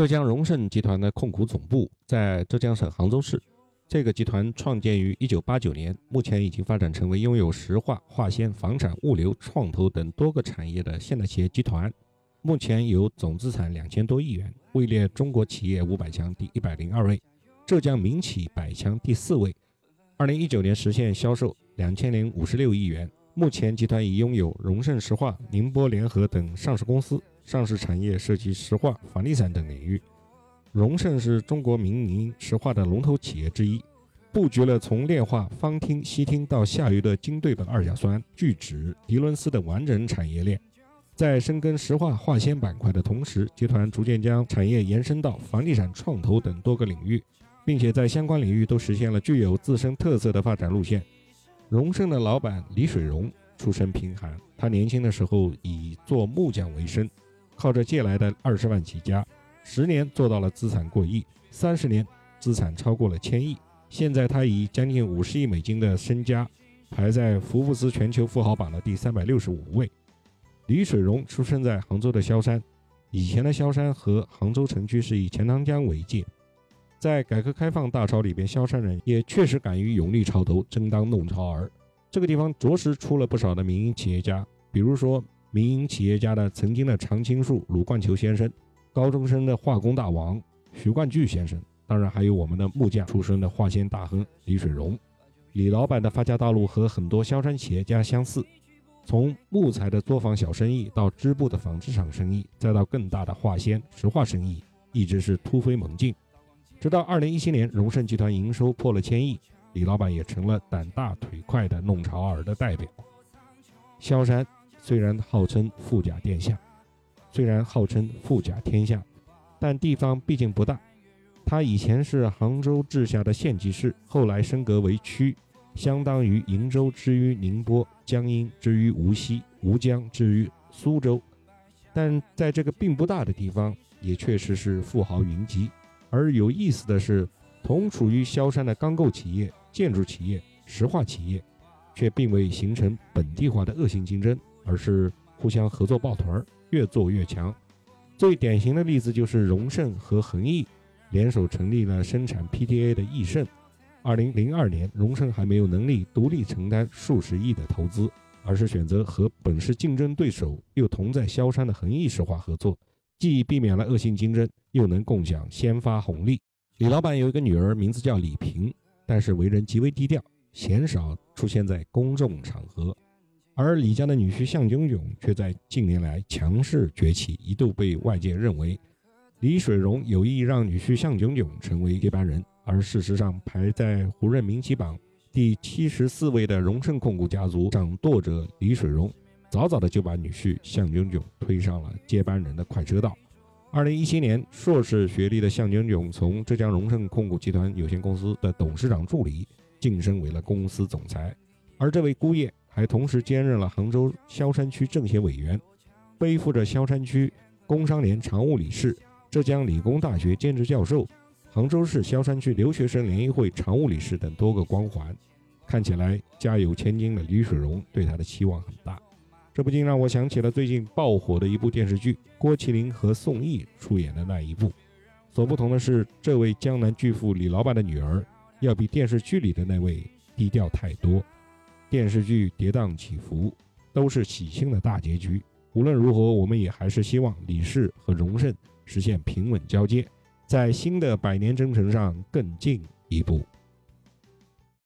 浙江荣盛集团的控股总部在浙江省杭州市。这个集团创建于1989年，目前已经发展成为拥有石化、化纤、房产、物流、创投等多个产业的现代企业集团。目前有总资产两千多亿元，位列中国企业五百强第一百零二位，浙江民企百强第四位。二零一九年实现销售两千零五十六亿元。目前集团已拥有荣盛石化、宁波联合等上市公司，上市产业涉及石化、房地产等领域。荣盛是中国民营石化的龙头企业之一，布局了从炼化、方烃、烯烃到下游的精对苯二甲酸、聚酯、涤纶丝的完整产业链。在深耕石化、化纤板块的同时，集团逐渐将产业延伸到房地产、创投等多个领域，并且在相关领域都实现了具有自身特色的发展路线。荣盛的老板李水荣出身贫寒，他年轻的时候以做木匠为生，靠着借来的二十万起家。十年做到了资产过亿，三十年资产超过了千亿。现在他以将近五十亿美金的身家，排在福布斯全球富豪榜的第三百六十五位。李水荣出生在杭州的萧山，以前的萧山和杭州城区是以钱塘江为界。在改革开放大潮里边，萧山人也确实敢于勇立潮头，争当弄潮儿。这个地方着实出了不少的民营企业家，比如说民营企业家的曾经的常青树鲁冠球先生。高中生的化工大王徐冠巨先生，当然还有我们的木匠出身的化纤大亨李水荣。李老板的发家道路和很多萧山企业家相似，从木材的作坊小生意到织布的纺织厂生意，再到更大的化纤石化生意，一直是突飞猛进。直到二零一七年，荣盛集团营收破了千亿，李老板也成了胆大腿快的弄潮儿的代表。萧山虽然号称富甲天下。虽然号称富甲天下，但地方毕竟不大。它以前是杭州治下的县级市，后来升格为区，相当于鄞州之于宁波，江阴之于无锡，吴江之于苏州。但在这个并不大的地方，也确实是富豪云集。而有意思的是，同处于萧山的钢构企业、建筑企业、石化企业，却并未形成本地化的恶性竞争，而是互相合作抱团儿。越做越强，最典型的例子就是荣盛和恒毅联手成立了生产 PTA 的益盛。二零零二年，荣盛还没有能力独立承担数十亿的投资，而是选择和本是竞争对手又同在萧山的恒毅石化合作，既避免了恶性竞争，又能共享先发红利。李老板有一个女儿，名字叫李萍，但是为人极为低调，鲜少出现在公众场合。而李家的女婿向炯炯却在近年来强势崛起，一度被外界认为李水荣有意让女婿向炯炯成为接班人。而事实上，排在胡润民企榜第七十四位的荣盛控股家族掌舵者李水荣，早早的就把女婿向炯炯推上了接班人的快车道。二零一七年，硕士学历的向炯炯从浙江荣盛控股集团有限公司的董事长助理晋升为了公司总裁，而这位姑爷。还同时兼任了杭州萧山区政协委员，背负着萧山区工商联常务理事、浙江理工大学兼职教授、杭州市萧山区留学生联谊会常务理事等多个光环，看起来家有千金的李水荣对他的期望很大。这不禁让我想起了最近爆火的一部电视剧，郭麒麟和宋轶出演的那一部。所不同的是，这位江南巨富李老板的女儿，要比电视剧里的那位低调太多。电视剧跌宕起伏，都是喜庆的大结局。无论如何，我们也还是希望李氏和荣盛实现平稳交接，在新的百年征程上更进一步。